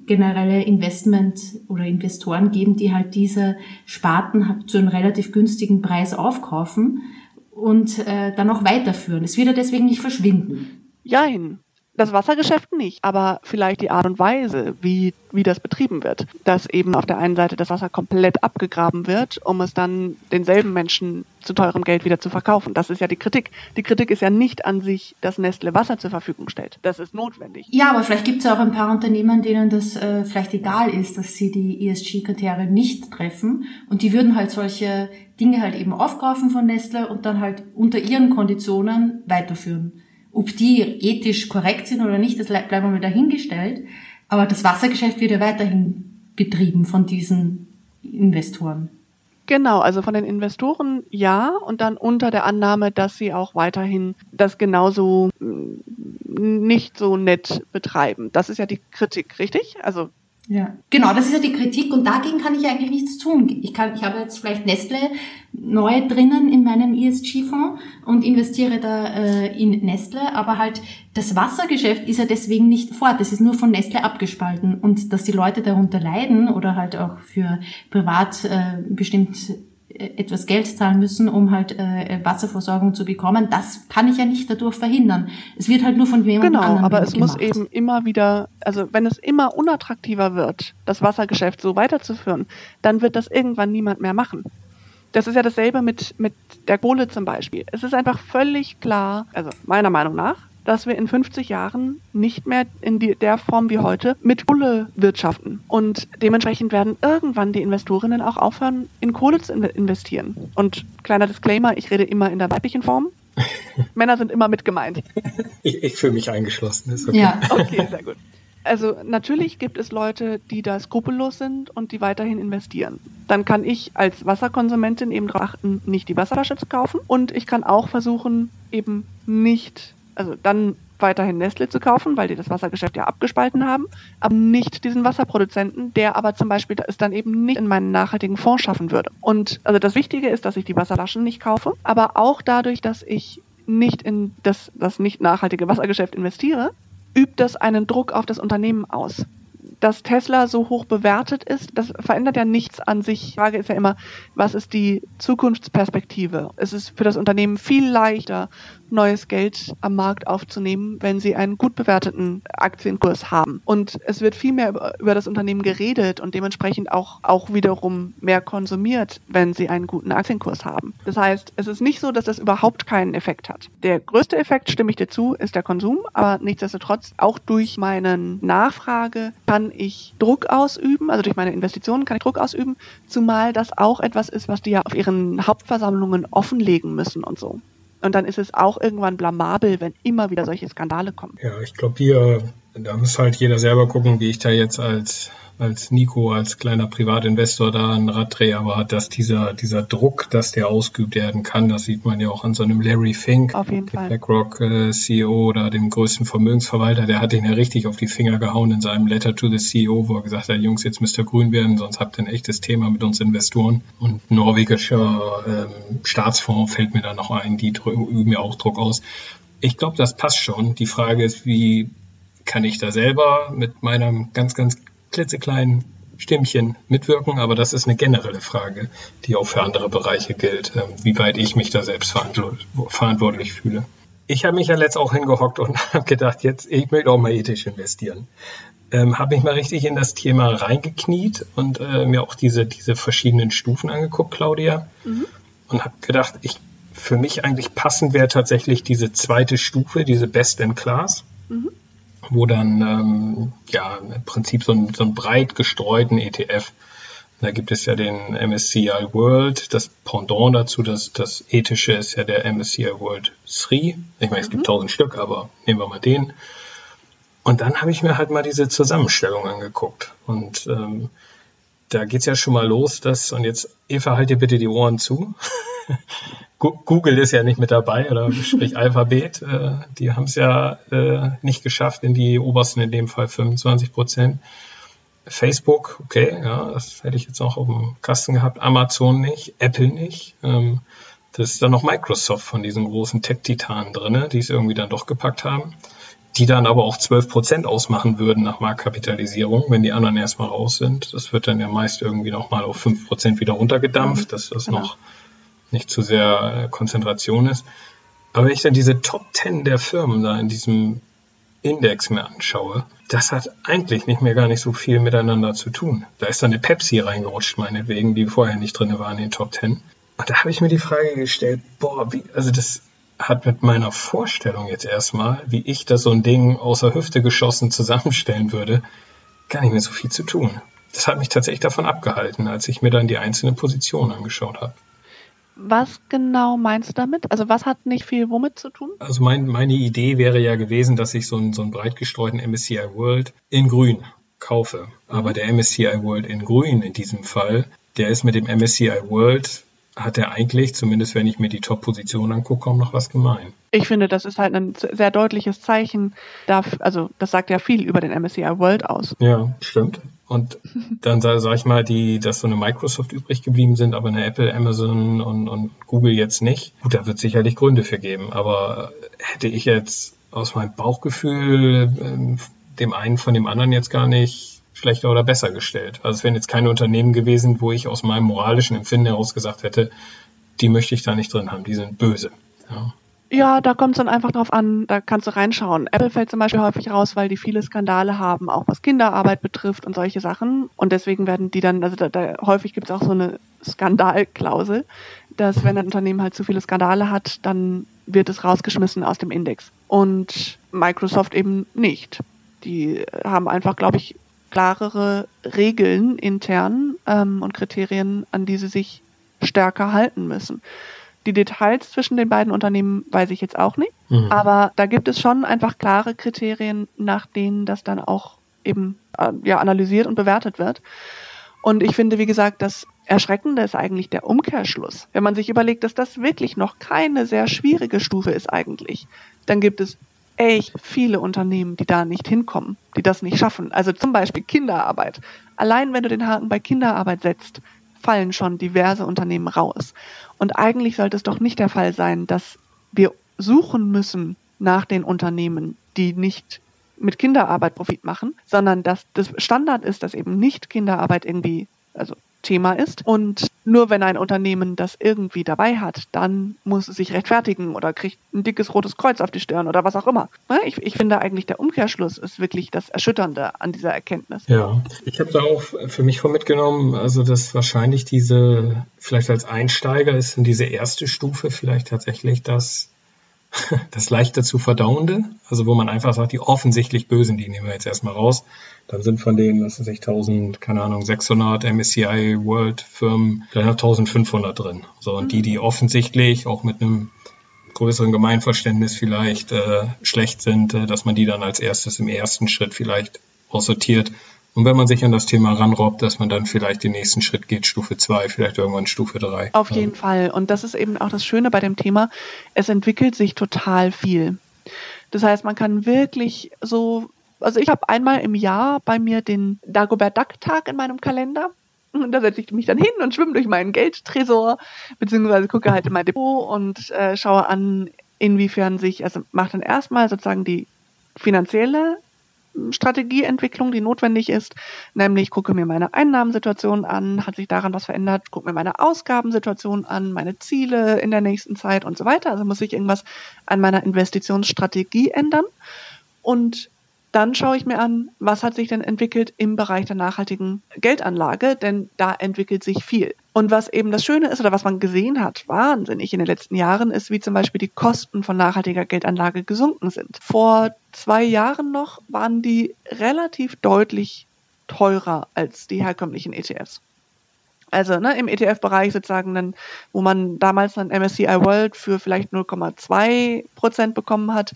generelle Investment oder Investoren geben, die halt diese Sparten zu einem relativ günstigen Preis aufkaufen und äh, dann auch weiterführen. Es wird ja deswegen nicht verschwinden. Jein das Wassergeschäft nicht, aber vielleicht die Art und Weise, wie, wie das betrieben wird. Dass eben auf der einen Seite das Wasser komplett abgegraben wird, um es dann denselben Menschen zu teurem Geld wieder zu verkaufen. Das ist ja die Kritik. Die Kritik ist ja nicht an sich, dass Nestle Wasser zur Verfügung stellt. Das ist notwendig. Ja, aber vielleicht gibt es auch ein paar Unternehmen, denen das äh, vielleicht egal ist, dass sie die ESG-Kriterien nicht treffen und die würden halt solche Dinge halt eben aufkaufen von Nestle und dann halt unter ihren Konditionen weiterführen. Ob die ethisch korrekt sind oder nicht, das bleibt mal dahingestellt. Aber das Wassergeschäft wird ja weiterhin betrieben von diesen Investoren. Genau, also von den Investoren ja und dann unter der Annahme, dass sie auch weiterhin das genauso mm, nicht so nett betreiben. Das ist ja die Kritik, richtig? Also ja, genau, das ist ja die Kritik und dagegen kann ich eigentlich nichts tun. Ich kann, ich habe jetzt vielleicht Nestle neu drinnen in meinem ESG-Fonds und investiere da äh, in Nestle, aber halt das Wassergeschäft ist ja deswegen nicht fort. Das ist nur von Nestle abgespalten und dass die Leute darunter leiden oder halt auch für privat äh, bestimmt etwas Geld zahlen müssen, um halt äh, Wasserversorgung zu bekommen. Das kann ich ja nicht dadurch verhindern. Es wird halt nur von jemandem genau, anderen aber es gemacht. muss eben immer wieder, also wenn es immer unattraktiver wird, das Wassergeschäft so weiterzuführen, dann wird das irgendwann niemand mehr machen. Das ist ja dasselbe mit, mit der Kohle zum Beispiel. Es ist einfach völlig klar, also meiner Meinung nach, dass wir in 50 Jahren nicht mehr in die, der Form wie heute mit Kohle wirtschaften. Und dementsprechend werden irgendwann die Investorinnen auch aufhören, in Kohle zu investieren. Und kleiner Disclaimer, ich rede immer in der weiblichen Form. Männer sind immer mit gemeint. Ich, ich fühle mich eingeschlossen. Ist okay. Ja. Okay, sehr gut. Also natürlich gibt es Leute, die da skrupellos sind und die weiterhin investieren. Dann kann ich als Wasserkonsumentin eben darauf achten, nicht die Wasserflasche zu kaufen. Und ich kann auch versuchen, eben nicht also dann weiterhin Nestle zu kaufen, weil die das Wassergeschäft ja abgespalten haben, aber nicht diesen Wasserproduzenten, der aber zum Beispiel es dann eben nicht in meinen nachhaltigen Fonds schaffen würde. Und also das Wichtige ist, dass ich die Wasserflaschen nicht kaufe, aber auch dadurch, dass ich nicht in das, das nicht nachhaltige Wassergeschäft investiere, übt das einen Druck auf das Unternehmen aus dass Tesla so hoch bewertet ist, das verändert ja nichts an sich. Die Frage ist ja immer, was ist die Zukunftsperspektive? Es ist für das Unternehmen viel leichter, neues Geld am Markt aufzunehmen, wenn sie einen gut bewerteten Aktienkurs haben. Und es wird viel mehr über, das Unternehmen geredet und dementsprechend auch, auch wiederum mehr konsumiert, wenn sie einen guten Aktienkurs haben. Das heißt, es ist nicht so, dass das überhaupt keinen Effekt hat. Der größte Effekt, stimme ich dir zu, ist der Konsum, aber nichtsdestotrotz, auch durch meine Nachfrage kann ich Druck ausüben, also durch meine Investitionen kann ich Druck ausüben, zumal das auch etwas ist, was die ja auf ihren Hauptversammlungen offenlegen müssen und so. Und dann ist es auch irgendwann blamabel, wenn immer wieder solche Skandale kommen. Ja, ich glaube, hier, da muss halt jeder selber gucken, wie ich da jetzt als als Nico, als kleiner Privatinvestor da ein Rad drehe, aber dass dieser, dieser Druck, dass der ausgeübt werden kann, das sieht man ja auch an so einem Larry Fink, auf Fall. BlackRock äh, CEO oder dem größten Vermögensverwalter, der hat ihn ja richtig auf die Finger gehauen in seinem Letter to the CEO, wo er gesagt hat, Jungs, jetzt müsst ihr grün werden, sonst habt ihr ein echtes Thema mit uns Investoren. Und norwegischer ähm, Staatsfonds fällt mir da noch ein, die üben ja auch Druck aus. Ich glaube, das passt schon. Die Frage ist, wie kann ich da selber mit meinem ganz, ganz klitzekleinen Stimmchen mitwirken, aber das ist eine generelle Frage, die auch für andere Bereiche gilt, ähm, wie weit ich mich da selbst verantwortlich fühle. Ich habe mich ja letzt auch hingehockt und habe gedacht, jetzt ich möchte auch mal ethisch investieren. Ähm, habe mich mal richtig in das Thema reingekniet und äh, mir auch diese, diese verschiedenen Stufen angeguckt, Claudia, mhm. und habe gedacht, ich für mich eigentlich passend wäre tatsächlich diese zweite Stufe, diese Best in Class. Mhm wo dann ähm, ja im Prinzip so ein, so ein breit gestreuten ETF. Da gibt es ja den MSCI World, das Pendant dazu, das, das ethische ist ja der MSCI World 3. Ich meine, es gibt mhm. tausend Stück, aber nehmen wir mal den. Und dann habe ich mir halt mal diese Zusammenstellung angeguckt. Und ähm, da geht's ja schon mal los, dass, und jetzt, Eva, halt dir bitte die Ohren zu. Google ist ja nicht mit dabei oder sprich Alphabet. Äh, die haben es ja äh, nicht geschafft in die obersten, in dem Fall 25 Prozent. Facebook, okay, ja, das hätte ich jetzt noch auf dem Kasten gehabt. Amazon nicht, Apple nicht. Ähm, das ist dann noch Microsoft von diesen großen Tech-Titanen drin, die es irgendwie dann doch gepackt haben. Die dann aber auch 12 Prozent ausmachen würden nach Marktkapitalisierung, wenn die anderen erstmal raus sind. Das wird dann ja meist irgendwie nochmal auf 5 Prozent wieder runtergedampft, dass das genau. noch nicht zu sehr äh, Konzentration ist. Aber wenn ich dann diese Top 10 der Firmen da in diesem Index mir anschaue, das hat eigentlich nicht mehr gar nicht so viel miteinander zu tun. Da ist dann eine Pepsi reingerutscht, meinetwegen, die vorher nicht drin war in den Top 10. Und da habe ich mir die Frage gestellt, boah, wie, also das hat mit meiner Vorstellung jetzt erstmal, wie ich da so ein Ding außer Hüfte geschossen zusammenstellen würde, gar nicht mehr so viel zu tun. Das hat mich tatsächlich davon abgehalten, als ich mir dann die einzelnen Positionen angeschaut habe. Was genau meinst du damit? Also was hat nicht viel womit zu tun? Also mein, meine Idee wäre ja gewesen, dass ich so einen, so einen breit gestreuten MSCI World in grün kaufe. Aber mhm. der MSCI World in grün in diesem Fall, der ist mit dem MSCI World hat er eigentlich, zumindest wenn ich mir die Top-Position angucke, kaum noch was gemein. Ich finde, das ist halt ein sehr deutliches Zeichen. Dafür, also das sagt ja viel über den MSCI World aus. Ja, stimmt. Und dann sage ich mal, die, dass so eine Microsoft übrig geblieben sind, aber eine Apple, Amazon und, und Google jetzt nicht. Gut, da wird sicherlich Gründe für geben. Aber hätte ich jetzt aus meinem Bauchgefühl äh, dem einen von dem anderen jetzt gar nicht schlechter oder besser gestellt. Also es wären jetzt keine Unternehmen gewesen, wo ich aus meinem moralischen Empfinden heraus gesagt hätte, die möchte ich da nicht drin haben, die sind böse. Ja. Ja, da kommt es dann einfach drauf an, da kannst du reinschauen. Apple fällt zum Beispiel häufig raus, weil die viele Skandale haben, auch was Kinderarbeit betrifft und solche Sachen. Und deswegen werden die dann, also da, da häufig gibt es auch so eine Skandalklausel, dass wenn ein Unternehmen halt zu viele Skandale hat, dann wird es rausgeschmissen aus dem Index. Und Microsoft eben nicht. Die haben einfach, glaube ich, klarere Regeln intern ähm, und Kriterien, an die sie sich stärker halten müssen. Die Details zwischen den beiden Unternehmen weiß ich jetzt auch nicht. Mhm. Aber da gibt es schon einfach klare Kriterien, nach denen das dann auch eben äh, ja, analysiert und bewertet wird. Und ich finde, wie gesagt, das Erschreckende ist eigentlich der Umkehrschluss. Wenn man sich überlegt, dass das wirklich noch keine sehr schwierige Stufe ist eigentlich, dann gibt es echt viele Unternehmen, die da nicht hinkommen, die das nicht schaffen. Also zum Beispiel Kinderarbeit. Allein wenn du den Haken bei Kinderarbeit setzt, fallen schon diverse Unternehmen raus. Und eigentlich sollte es doch nicht der Fall sein, dass wir suchen müssen nach den Unternehmen, die nicht mit Kinderarbeit Profit machen, sondern dass das Standard ist, dass eben nicht Kinderarbeit irgendwie, also Thema ist. Und nur wenn ein Unternehmen das irgendwie dabei hat, dann muss es sich rechtfertigen oder kriegt ein dickes rotes Kreuz auf die Stirn oder was auch immer. Ne? Ich, ich finde eigentlich der Umkehrschluss ist wirklich das Erschütternde an dieser Erkenntnis. Ja, ich habe da auch für mich von mitgenommen, also dass wahrscheinlich diese, vielleicht als Einsteiger ist in diese erste Stufe vielleicht tatsächlich das das leichter zu verdauende, also wo man einfach sagt, die offensichtlich Bösen, die nehmen wir jetzt erstmal raus. Dann sind von denen, was weiß ich, 1000, keine Ahnung, 600 MSCI World Firmen, vielleicht noch 1500 drin. So, und die, die offensichtlich auch mit einem größeren Gemeinverständnis vielleicht äh, schlecht sind, äh, dass man die dann als erstes im ersten Schritt vielleicht aussortiert und wenn man sich an das Thema ranrobbt, dass man dann vielleicht den nächsten Schritt geht, Stufe 2, vielleicht irgendwann Stufe 3. Auf jeden ja. Fall. Und das ist eben auch das Schöne bei dem Thema. Es entwickelt sich total viel. Das heißt, man kann wirklich so, also ich habe einmal im Jahr bei mir den Dagobert Duck Tag in meinem Kalender. Und da setze ich mich dann hin und schwimme durch meinen Geldtresor, beziehungsweise gucke halt in mein Depot und äh, schaue an, inwiefern sich, also mache dann erstmal sozusagen die finanzielle Strategieentwicklung, die notwendig ist, nämlich gucke mir meine Einnahmensituation an, hat sich daran was verändert, gucke mir meine Ausgabensituation an, meine Ziele in der nächsten Zeit und so weiter. Also muss sich irgendwas an meiner Investitionsstrategie ändern. Und dann schaue ich mir an, was hat sich denn entwickelt im Bereich der nachhaltigen Geldanlage, denn da entwickelt sich viel. Und was eben das Schöne ist oder was man gesehen hat, wahnsinnig in den letzten Jahren, ist, wie zum Beispiel die Kosten von nachhaltiger Geldanlage gesunken sind. Vor zwei Jahren noch waren die relativ deutlich teurer als die herkömmlichen ETFs. Also ne, im ETF-Bereich sozusagen, dann, wo man damals einen MSCI World für vielleicht 0,2 Prozent bekommen hat,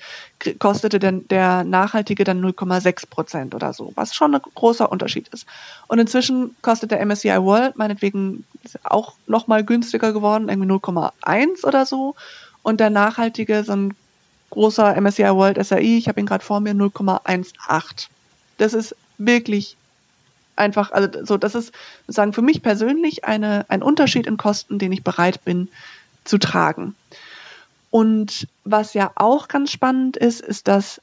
kostete denn der nachhaltige dann 0,6 Prozent oder so, was schon ein großer Unterschied ist. Und inzwischen kostet der MSCI World meinetwegen auch nochmal günstiger geworden, irgendwie 0,1 oder so. Und der nachhaltige, so ein großer MSCI World SRI, ich habe ihn gerade vor mir, 0,18. Das ist wirklich einfach, also so, das ist sagen für mich persönlich eine, ein Unterschied in Kosten, den ich bereit bin zu tragen. Und was ja auch ganz spannend ist, ist, dass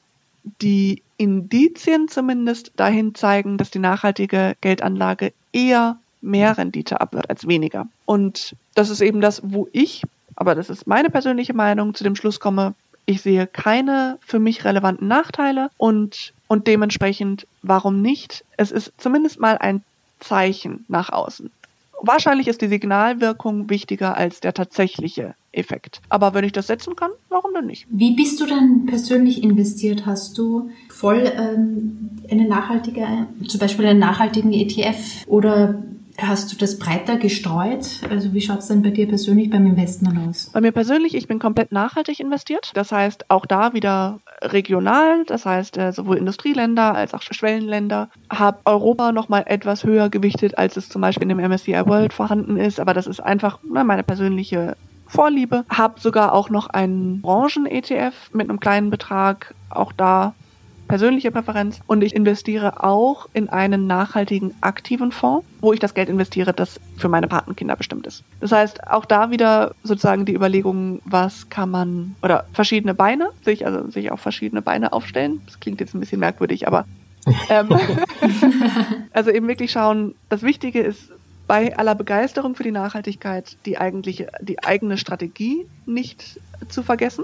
die Indizien zumindest dahin zeigen, dass die nachhaltige Geldanlage eher mehr Rendite abwirft als weniger. Und das ist eben das, wo ich, aber das ist meine persönliche Meinung, zu dem Schluss komme, ich sehe keine für mich relevanten Nachteile und, und dementsprechend, warum nicht? Es ist zumindest mal ein Zeichen nach außen. Wahrscheinlich ist die Signalwirkung wichtiger als der tatsächliche Effekt. Aber wenn ich das setzen kann, warum denn nicht? Wie bist du denn persönlich investiert? Hast du voll ähm, eine nachhaltige, zum Beispiel einen nachhaltigen ETF oder Hast du das breiter gestreut? Also wie schaut es denn bei dir persönlich beim Investment aus? Bei mir persönlich, ich bin komplett nachhaltig investiert. Das heißt, auch da wieder regional, das heißt äh, sowohl Industrieländer als auch Schwellenländer. Habe Europa nochmal etwas höher gewichtet, als es zum Beispiel in dem MSCI World vorhanden ist. Aber das ist einfach ne, meine persönliche Vorliebe. Habe sogar auch noch einen Branchen-ETF mit einem kleinen Betrag. Auch da persönliche Präferenz. Und ich investiere auch in einen nachhaltigen aktiven Fonds, wo ich das Geld investiere, das für meine Patenkinder bestimmt ist. Das heißt, auch da wieder sozusagen die Überlegung, was kann man, oder verschiedene Beine, sich, also sich auf verschiedene Beine aufstellen. Das klingt jetzt ein bisschen merkwürdig, aber ähm, also eben wirklich schauen, das Wichtige ist, bei aller Begeisterung für die Nachhaltigkeit die eigentliche, die eigene Strategie nicht zu vergessen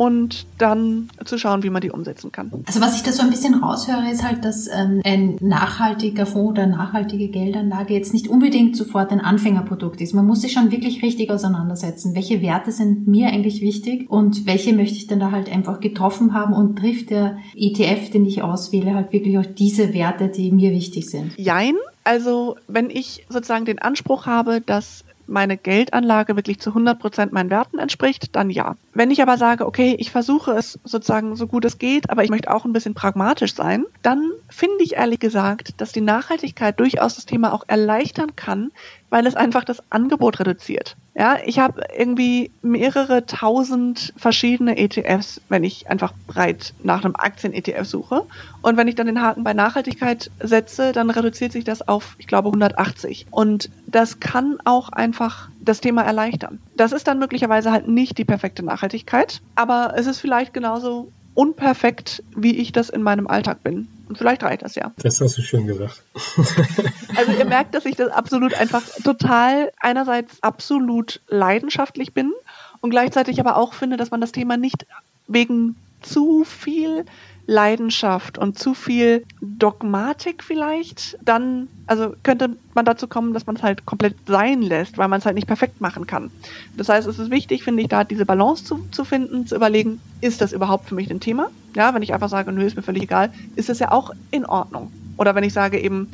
und dann zu schauen, wie man die umsetzen kann. Also was ich da so ein bisschen raushöre, ist halt, dass ähm, ein nachhaltiger Fonds oder nachhaltige Geldanlage jetzt nicht unbedingt sofort ein Anfängerprodukt ist. Man muss sich schon wirklich richtig auseinandersetzen. Welche Werte sind mir eigentlich wichtig und welche möchte ich dann da halt einfach getroffen haben und trifft der ETF, den ich auswähle, halt wirklich auch diese Werte, die mir wichtig sind? Jein. Also wenn ich sozusagen den Anspruch habe, dass meine Geldanlage wirklich zu 100 Prozent meinen Werten entspricht, dann ja. Wenn ich aber sage, okay, ich versuche es sozusagen so gut es geht, aber ich möchte auch ein bisschen pragmatisch sein, dann finde ich ehrlich gesagt, dass die Nachhaltigkeit durchaus das Thema auch erleichtern kann, weil es einfach das Angebot reduziert. Ja, ich habe irgendwie mehrere tausend verschiedene ETFs, wenn ich einfach breit nach einem Aktien-ETF suche. Und wenn ich dann den Haken bei Nachhaltigkeit setze, dann reduziert sich das auf, ich glaube, 180. Und das kann auch einfach das Thema erleichtern. Das ist dann möglicherweise halt nicht die perfekte Nachhaltigkeit, aber es ist vielleicht genauso unperfekt, wie ich das in meinem Alltag bin. Und vielleicht reicht das ja. Das hast du schön gesagt. also ihr merkt, dass ich das absolut einfach total einerseits absolut leidenschaftlich bin und gleichzeitig aber auch finde, dass man das Thema nicht wegen zu viel Leidenschaft und zu viel Dogmatik vielleicht, dann, also könnte man dazu kommen, dass man es halt komplett sein lässt, weil man es halt nicht perfekt machen kann. Das heißt, es ist wichtig, finde ich, da diese Balance zu, zu finden, zu überlegen, ist das überhaupt für mich ein Thema? Ja, wenn ich einfach sage, nö, ist mir völlig egal, ist es ja auch in Ordnung. Oder wenn ich sage eben,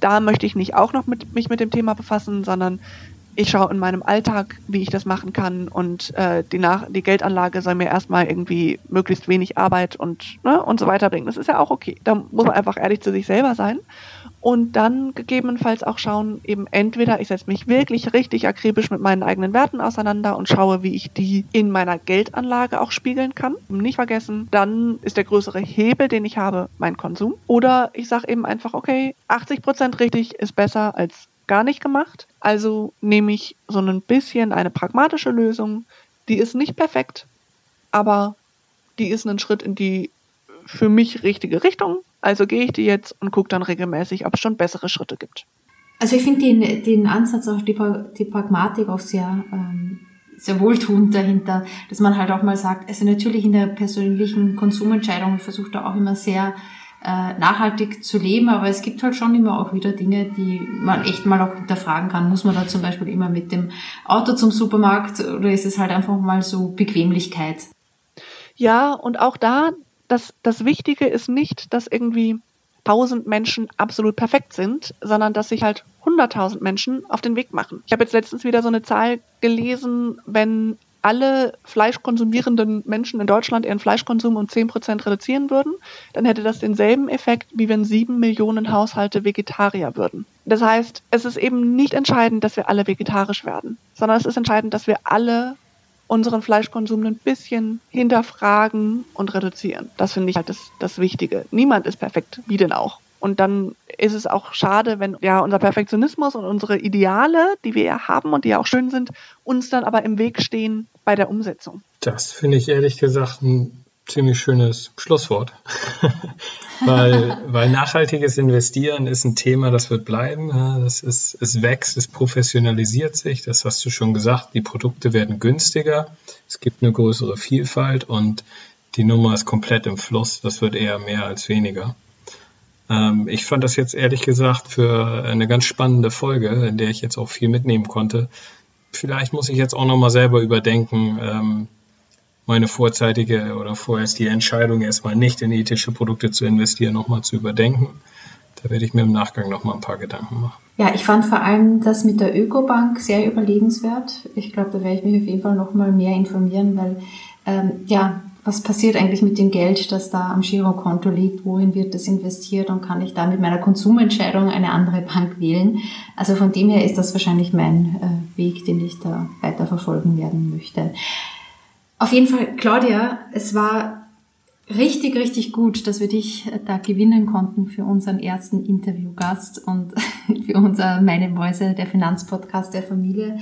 da möchte ich nicht auch noch mit, mich mit dem Thema befassen, sondern ich schaue in meinem Alltag, wie ich das machen kann und äh, die, Nach die Geldanlage soll mir erstmal irgendwie möglichst wenig Arbeit und, ne, und so weiter bringen. Das ist ja auch okay. Da muss man einfach ehrlich zu sich selber sein und dann gegebenenfalls auch schauen, eben entweder ich setze mich wirklich richtig akribisch mit meinen eigenen Werten auseinander und schaue, wie ich die in meiner Geldanlage auch spiegeln kann. Nicht vergessen, dann ist der größere Hebel, den ich habe, mein Konsum. Oder ich sage eben einfach, okay, 80 Prozent richtig ist besser als gar nicht gemacht. Also nehme ich so ein bisschen eine pragmatische Lösung. Die ist nicht perfekt, aber die ist ein Schritt in die für mich richtige Richtung. Also gehe ich die jetzt und gucke dann regelmäßig, ob es schon bessere Schritte gibt. Also ich finde den, den Ansatz auch die, die Pragmatik auch sehr, ähm, sehr wohltuend dahinter, dass man halt auch mal sagt, also natürlich in der persönlichen Konsumentscheidung versucht er auch immer sehr äh, nachhaltig zu leben, aber es gibt halt schon immer auch wieder Dinge, die man echt mal auch hinterfragen kann. Muss man da zum Beispiel immer mit dem Auto zum Supermarkt oder ist es halt einfach mal so Bequemlichkeit? Ja, und auch da, das, das Wichtige ist nicht, dass irgendwie tausend Menschen absolut perfekt sind, sondern dass sich halt hunderttausend Menschen auf den Weg machen. Ich habe jetzt letztens wieder so eine Zahl gelesen, wenn alle fleischkonsumierenden Menschen in Deutschland ihren Fleischkonsum um 10 Prozent reduzieren würden, dann hätte das denselben Effekt, wie wenn sieben Millionen Haushalte Vegetarier würden. Das heißt, es ist eben nicht entscheidend, dass wir alle vegetarisch werden, sondern es ist entscheidend, dass wir alle unseren Fleischkonsum ein bisschen hinterfragen und reduzieren. Das finde ich halt das, das Wichtige. Niemand ist perfekt, wie denn auch. Und dann ist es auch schade, wenn ja unser Perfektionismus und unsere Ideale, die wir ja haben und die ja auch schön sind, uns dann aber im Weg stehen bei der Umsetzung. Das finde ich ehrlich gesagt ein ziemlich schönes Schlusswort. weil, weil nachhaltiges Investieren ist ein Thema, das wird bleiben. Das ist, es wächst, es professionalisiert sich. Das hast du schon gesagt. Die Produkte werden günstiger. Es gibt eine größere Vielfalt und die Nummer ist komplett im Fluss. Das wird eher mehr als weniger. Ähm, ich fand das jetzt ehrlich gesagt für eine ganz spannende Folge, in der ich jetzt auch viel mitnehmen konnte. Vielleicht muss ich jetzt auch nochmal selber überdenken, ähm, meine vorzeitige oder vorerst die Entscheidung, erstmal nicht in ethische Produkte zu investieren, nochmal zu überdenken. Da werde ich mir im Nachgang nochmal ein paar Gedanken machen. Ja, ich fand vor allem das mit der Ökobank sehr überlegenswert. Ich glaube, da werde ich mich auf jeden Fall nochmal mehr informieren, weil ähm, ja, was passiert eigentlich mit dem Geld, das da am Girokonto liegt, wohin wird das investiert und kann ich da mit meiner Konsumentscheidung eine andere Bank wählen. Also von dem her ist das wahrscheinlich mein äh, Weg, den ich da weiter verfolgen werden möchte. Auf jeden Fall, Claudia, es war richtig, richtig gut, dass wir dich da gewinnen konnten für unseren ersten Interviewgast und für unser Meine Mäuse, der Finanzpodcast der Familie.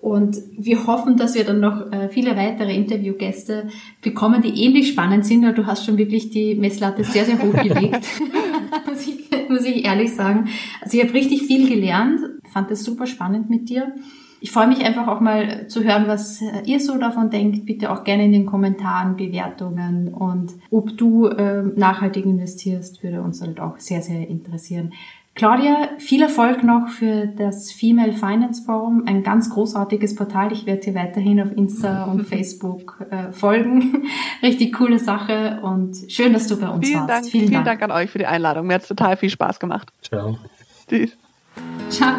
Und wir hoffen, dass wir dann noch äh, viele weitere Interviewgäste bekommen, die ähnlich spannend sind, weil du hast schon wirklich die Messlatte sehr, sehr hoch gelegt, muss, ich, muss ich ehrlich sagen. Also ich habe richtig viel gelernt, fand es super spannend mit dir. Ich freue mich einfach auch mal zu hören, was äh, ihr so davon denkt. Bitte auch gerne in den Kommentaren, Bewertungen und ob du äh, nachhaltig investierst, würde uns halt auch sehr, sehr interessieren. Claudia, viel Erfolg noch für das Female Finance Forum, ein ganz großartiges Portal. Ich werde dir weiterhin auf Insta und Facebook äh, folgen. Richtig coole Sache und schön, dass du bei uns vielen warst. Dank, vielen, vielen Dank. Dank an euch für die Einladung. Mir hat es total viel Spaß gemacht. Ciao. Tschüss. Ciao.